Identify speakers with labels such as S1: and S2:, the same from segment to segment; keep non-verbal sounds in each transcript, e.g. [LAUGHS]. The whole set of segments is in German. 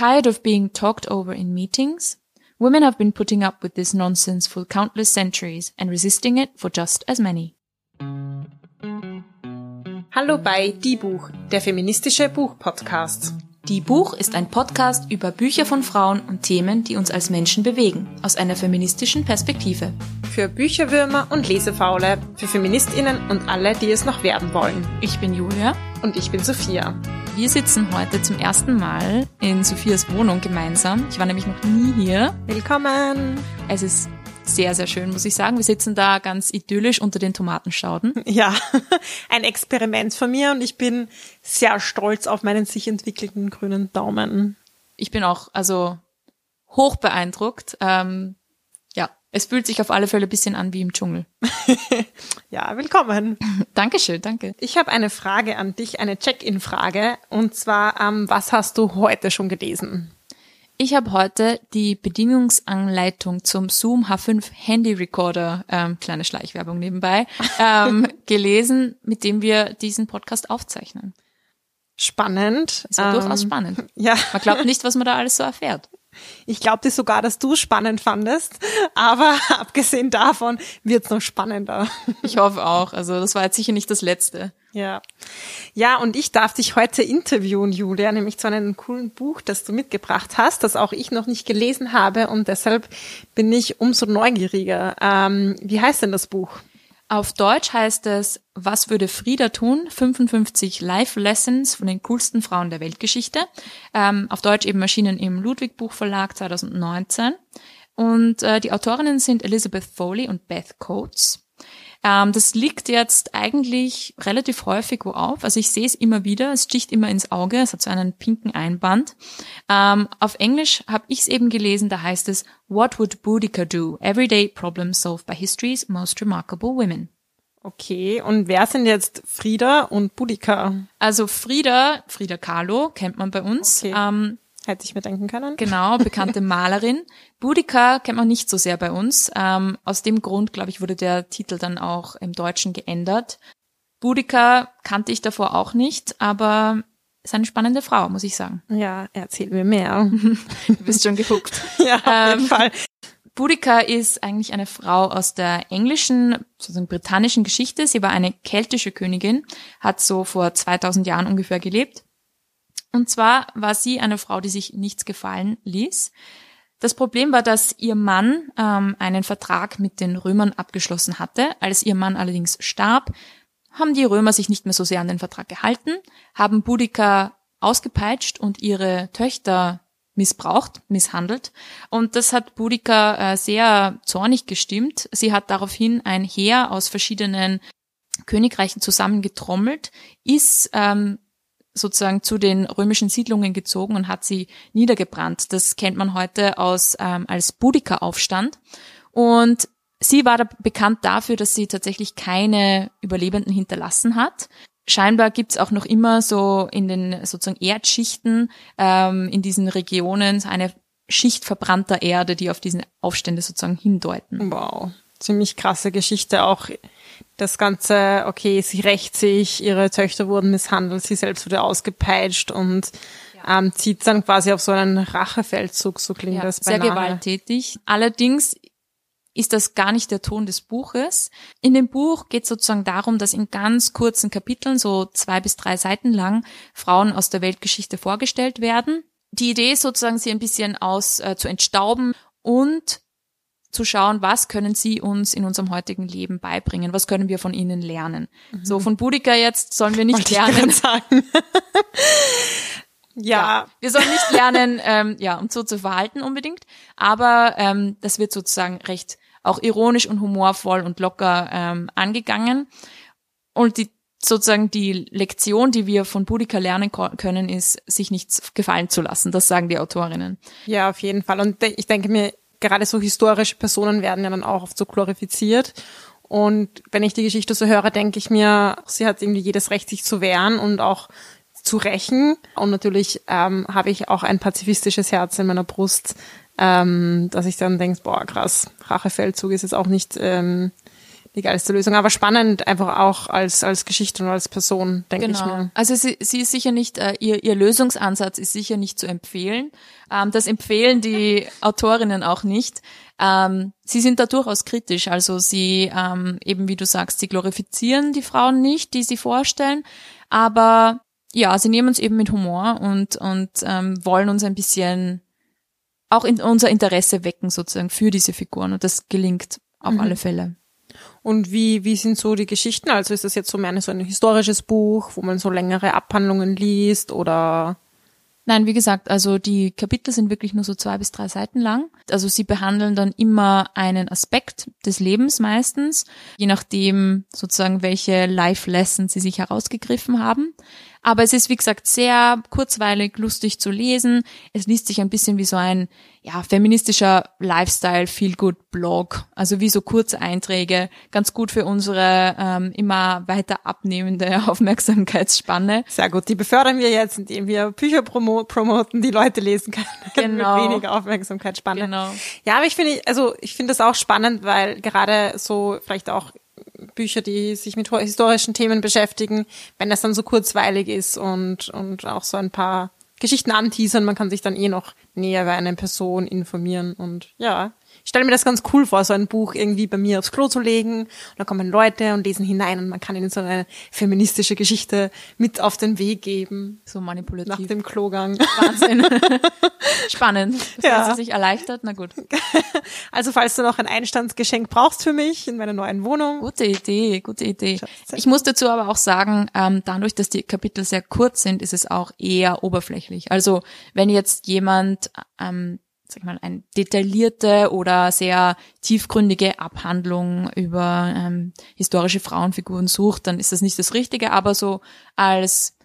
S1: Tired of being talked over in meetings? Women have been putting up with this nonsense for countless centuries and resisting it for just as many.
S2: Hallo bei Die Buch, der feministische Buchpodcast.
S1: Die Buch ist ein Podcast über Bücher von Frauen und Themen, die uns als Menschen bewegen, aus einer feministischen Perspektive.
S2: Für Bücherwürmer und Lesefaule, für Feministinnen und alle, die es noch werden wollen.
S1: Ich bin Julia.
S2: Und ich bin Sophia.
S1: Wir sitzen heute zum ersten Mal in Sophias Wohnung gemeinsam. Ich war nämlich noch nie hier.
S2: Willkommen.
S1: Es ist sehr, sehr schön, muss ich sagen. Wir sitzen da ganz idyllisch unter den Tomatenstauden. [LAUGHS]
S2: Ja, [LAUGHS] ein Experiment von mir und ich bin sehr stolz auf meinen sich entwickelten grünen Daumen.
S1: Ich bin auch, also hoch beeindruckt. Ähm, es fühlt sich auf alle Fälle ein bisschen an wie im Dschungel. [LAUGHS]
S2: ja, willkommen. [LAUGHS]
S1: Dankeschön, danke.
S2: Ich habe eine Frage an dich, eine Check-in-Frage. Und zwar, ähm, was hast du heute schon gelesen?
S1: Ich habe heute die Bedienungsanleitung zum Zoom H5 Handy Recorder, ähm, kleine Schleichwerbung nebenbei, [LAUGHS] ähm, gelesen, mit dem wir diesen Podcast aufzeichnen.
S2: Spannend.
S1: Ist ja ähm, durchaus spannend.
S2: Ja.
S1: Man glaubt nicht, was man da alles so erfährt.
S2: Ich glaubte sogar, dass du spannend fandest, aber [LAUGHS] abgesehen davon wird's noch spannender.
S1: Ich hoffe auch. Also das war jetzt sicher nicht das Letzte.
S2: Ja. Ja, und ich darf dich heute interviewen, Julia, nämlich zu einem coolen Buch, das du mitgebracht hast, das auch ich noch nicht gelesen habe und deshalb bin ich umso neugieriger. Ähm, wie heißt denn das Buch?
S1: Auf Deutsch heißt es Was würde Frieda tun? 55 Life Lessons von den coolsten Frauen der Weltgeschichte. Ähm, auf Deutsch eben erschienen im Ludwig Buchverlag 2019. Und äh, die Autorinnen sind Elizabeth Foley und Beth Coates. Ähm, das liegt jetzt eigentlich relativ häufig wo auf. Also ich sehe es immer wieder, es sticht immer ins Auge, es hat so einen pinken Einband. Ähm, auf Englisch habe ich es eben gelesen, da heißt es What would Boudica do? Everyday problems solved by history's most remarkable women.
S2: Okay, und wer sind jetzt Frieda und Boudica?
S1: Also Frieda, Frieda Kahlo kennt man bei uns.
S2: Okay. Ähm, Hätte ich mir denken können.
S1: Genau, bekannte [LAUGHS] Malerin. Boudica kennt man nicht so sehr bei uns. Ähm, aus dem Grund, glaube ich, wurde der Titel dann auch im Deutschen geändert. Boudica kannte ich davor auch nicht, aber ist eine spannende Frau, muss ich sagen.
S2: Ja, erzähl mir mehr. [LAUGHS]
S1: du bist schon gehuckt. [LAUGHS]
S2: ja, auf jeden ähm, Fall.
S1: Boudica ist eigentlich eine Frau aus der englischen, sozusagen britannischen Geschichte. Sie war eine keltische Königin, hat so vor 2000 Jahren ungefähr gelebt und zwar war sie eine Frau, die sich nichts gefallen ließ. Das Problem war, dass ihr Mann ähm, einen Vertrag mit den Römern abgeschlossen hatte. Als ihr Mann allerdings starb, haben die Römer sich nicht mehr so sehr an den Vertrag gehalten, haben Boudica ausgepeitscht und ihre Töchter missbraucht, misshandelt. Und das hat Boudica äh, sehr zornig gestimmt. Sie hat daraufhin ein Heer aus verschiedenen Königreichen zusammengetrommelt, ist ähm, sozusagen zu den römischen Siedlungen gezogen und hat sie niedergebrannt. Das kennt man heute aus ähm, als Boudica-Aufstand. Und sie war da bekannt dafür, dass sie tatsächlich keine Überlebenden hinterlassen hat. Scheinbar gibt's auch noch immer so in den sozusagen Erdschichten ähm, in diesen Regionen eine Schicht verbrannter Erde, die auf diesen Aufstände sozusagen hindeuten.
S2: Wow, ziemlich krasse Geschichte auch das Ganze, okay, sie rächt sich, ihre Töchter wurden misshandelt, sie selbst wurde ausgepeitscht und ähm, zieht dann quasi auf so einen Rachefeldzug, so klingt ja, das
S1: beinahe. Sehr gewalttätig. Allerdings ist das gar nicht der Ton des Buches. In dem Buch geht es sozusagen darum, dass in ganz kurzen Kapiteln, so zwei bis drei Seiten lang, Frauen aus der Weltgeschichte vorgestellt werden. Die Idee ist sozusagen, sie ein bisschen aus äh, zu entstauben und zu schauen, was können sie uns in unserem heutigen Leben beibringen, was können wir von ihnen lernen. Mhm. So von Boudica jetzt sollen wir nicht
S2: Wollte
S1: lernen.
S2: sagen. [LAUGHS]
S1: ja. ja. Wir sollen nicht lernen, ähm, ja, um so zu verhalten unbedingt, aber ähm, das wird sozusagen recht auch ironisch und humorvoll und locker ähm, angegangen. Und die sozusagen die Lektion, die wir von Boudica lernen können, ist, sich nichts gefallen zu lassen. Das sagen die Autorinnen.
S2: Ja, auf jeden Fall. Und ich denke mir, gerade so historische Personen werden ja dann auch oft so glorifiziert. Und wenn ich die Geschichte so höre, denke ich mir, sie hat irgendwie jedes Recht, sich zu wehren und auch zu rächen. Und natürlich ähm, habe ich auch ein pazifistisches Herz in meiner Brust, ähm, dass ich dann denke, boah, krass, Rachefeldzug ist jetzt auch nicht ähm, die geilste Lösung. Aber spannend einfach auch als, als Geschichte und als Person, denke genau. ich mir.
S1: Also sie, sie ist sicher nicht, äh, ihr, ihr Lösungsansatz ist sicher nicht zu empfehlen. Ähm, das empfehlen die [LAUGHS] Autorinnen auch nicht. Ähm, sie sind da durchaus kritisch. Also sie, ähm, eben wie du sagst, sie glorifizieren die Frauen nicht, die sie vorstellen. Aber ja, sie nehmen es eben mit Humor und, und ähm, wollen uns ein bisschen auch in unser Interesse wecken sozusagen für diese Figuren. Und das gelingt auf mhm. alle Fälle.
S2: Und wie, wie sind so die Geschichten? Also ist das jetzt so mehr so ein historisches Buch, wo man so längere Abhandlungen liest oder?
S1: Nein, wie gesagt, also die Kapitel sind wirklich nur so zwei bis drei Seiten lang. Also sie behandeln dann immer einen Aspekt des Lebens meistens, je nachdem sozusagen, welche Life-Lessons sie sich herausgegriffen haben. Aber es ist, wie gesagt, sehr kurzweilig, lustig zu lesen. Es liest sich ein bisschen wie so ein, ja, feministischer Lifestyle, feel good Blog. Also wie so Kurzeinträge. Ganz gut für unsere ähm, immer weiter abnehmende [LAUGHS] Aufmerksamkeitsspanne.
S2: Sehr gut. Die befördern wir jetzt, indem wir Bücher promo promoten, die Leute lesen können. [LAUGHS] Genau. Mit weniger Aufmerksamkeitsspanne. Genau. Ja, aber ich finde, also ich finde das auch spannend, weil gerade so vielleicht auch Bücher, die sich mit historischen Themen beschäftigen, wenn das dann so kurzweilig ist und, und auch so ein paar Geschichten anteasern, man kann sich dann eh noch näher bei einer Person informieren und ja, ich stelle mir das ganz cool vor, so ein Buch irgendwie bei mir aufs Klo zu legen. Und dann kommen Leute und lesen hinein und man kann ihnen so eine feministische Geschichte mit auf den Weg geben.
S1: So manipulativ.
S2: Nach dem Klogang.
S1: Wahnsinn. [LAUGHS] Spannend. Das ja. heißt, sich erleichtert. Na gut. [LAUGHS]
S2: Also falls du noch ein Einstandsgeschenk brauchst für mich in meiner neuen Wohnung.
S1: Gute Idee, gute Idee. Ich muss dazu aber auch sagen, ähm, dadurch, dass die Kapitel sehr kurz sind, ist es auch eher oberflächlich. Also wenn jetzt jemand ähm, sag ich mal, eine detaillierte oder sehr tiefgründige Abhandlung über ähm, historische Frauenfiguren sucht, dann ist das nicht das Richtige, aber so als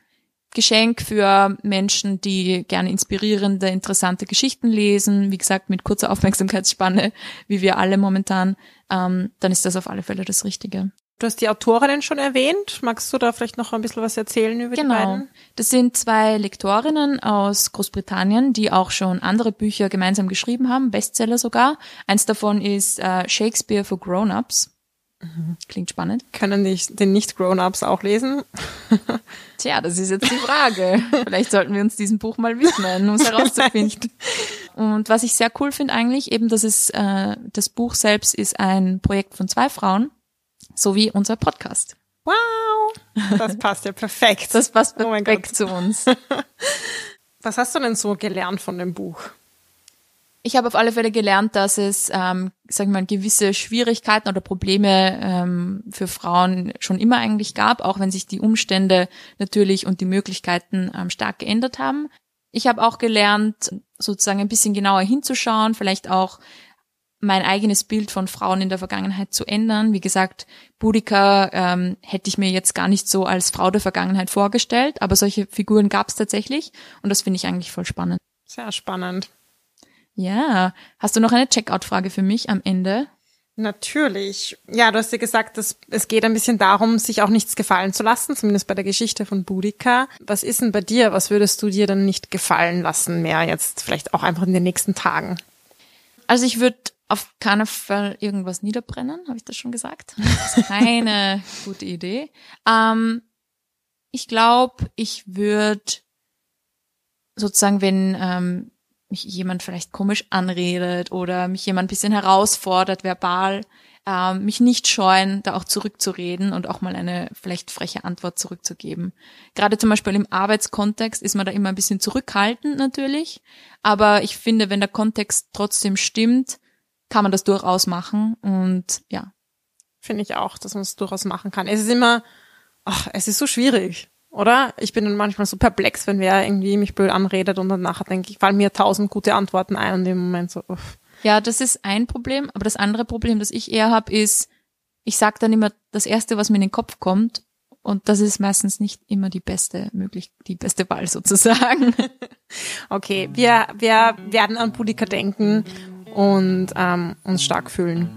S1: Geschenk für Menschen, die gerne inspirierende, interessante Geschichten lesen, wie gesagt, mit kurzer Aufmerksamkeitsspanne, wie wir alle momentan, ähm, dann ist das auf alle Fälle das Richtige.
S2: Du hast die Autorinnen schon erwähnt. Magst du da vielleicht noch ein bisschen was erzählen über
S1: genau.
S2: die beiden?
S1: Das sind zwei Lektorinnen aus Großbritannien, die auch schon andere Bücher gemeinsam geschrieben haben, Bestseller sogar. Eins davon ist äh, Shakespeare for Grown-ups. Mhm. Klingt spannend.
S2: Können die, den Nicht-Grown-ups auch lesen? [LAUGHS]
S1: Tja, das ist jetzt die Frage. Vielleicht sollten wir uns diesem Buch mal widmen, um es herauszufinden. Und was ich sehr cool finde eigentlich, eben, dass es äh, das Buch selbst ist ein Projekt von zwei Frauen so wie unser Podcast.
S2: Wow, das [LAUGHS] passt ja perfekt.
S1: Das passt oh perfekt oh zu uns. [LAUGHS]
S2: Was hast du denn so gelernt von dem Buch?
S1: Ich habe auf alle Fälle gelernt, dass es, ähm, sagen wir mal, gewisse Schwierigkeiten oder Probleme ähm, für Frauen schon immer eigentlich gab, auch wenn sich die Umstände natürlich und die Möglichkeiten ähm, stark geändert haben. Ich habe auch gelernt, sozusagen ein bisschen genauer hinzuschauen, vielleicht auch mein eigenes Bild von Frauen in der Vergangenheit zu ändern. Wie gesagt, Boudica ähm, hätte ich mir jetzt gar nicht so als Frau der Vergangenheit vorgestellt, aber solche Figuren gab es tatsächlich und das finde ich eigentlich voll spannend.
S2: Sehr spannend.
S1: Ja, hast du noch eine Checkout-Frage für mich am Ende?
S2: Natürlich. Ja, du hast ja gesagt, dass es geht ein bisschen darum, sich auch nichts gefallen zu lassen, zumindest bei der Geschichte von Boudica. Was ist denn bei dir? Was würdest du dir dann nicht gefallen lassen mehr jetzt, vielleicht auch einfach in den nächsten Tagen?
S1: Also ich würde auf keinen Fall irgendwas niederbrennen, habe ich das schon gesagt? Das [LAUGHS] ist keine gute Idee. Ähm, ich glaube, ich würde sozusagen, wenn ähm, mich jemand vielleicht komisch anredet oder mich jemand ein bisschen herausfordert, verbal, ähm, mich nicht scheuen, da auch zurückzureden und auch mal eine vielleicht freche Antwort zurückzugeben. Gerade zum Beispiel im Arbeitskontext ist man da immer ein bisschen zurückhaltend natürlich, aber ich finde, wenn der Kontext trotzdem stimmt, kann man das durchaus machen und ja.
S2: Finde ich auch, dass man es durchaus machen kann. Es ist immer, ach, es ist so schwierig, oder? Ich bin dann manchmal so perplex, wenn wer irgendwie mich blöd anredet und dann nachher denke ich, fallen mir tausend gute Antworten ein und im Moment so, uff.
S1: Ja, das ist ein Problem, aber das andere Problem, das ich eher habe, ist, ich sage dann immer das Erste, was mir in den Kopf kommt und das ist meistens nicht immer die beste möglich, die beste Wahl sozusagen. [LAUGHS]
S2: Okay, wir, wir werden an Budika denken und ähm, uns stark fühlen.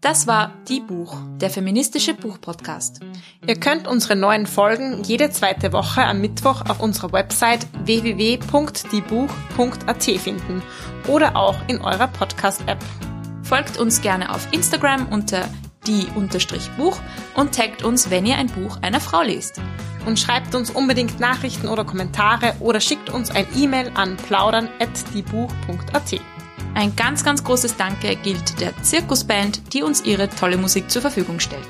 S1: Das war Die Buch, der feministische Buchpodcast.
S2: Ihr könnt unsere neuen Folgen jede zweite Woche am Mittwoch auf unserer Website www.diebuch.at finden oder auch in eurer Podcast-App.
S1: Folgt uns gerne auf Instagram unter die-buch und taggt uns, wenn ihr ein Buch einer Frau lest.
S2: Und schreibt uns unbedingt Nachrichten oder Kommentare oder schickt uns ein E-Mail an plaudern.diebuch.at.
S1: Ein ganz, ganz großes Danke gilt der Zirkusband, die uns ihre tolle Musik zur Verfügung stellt.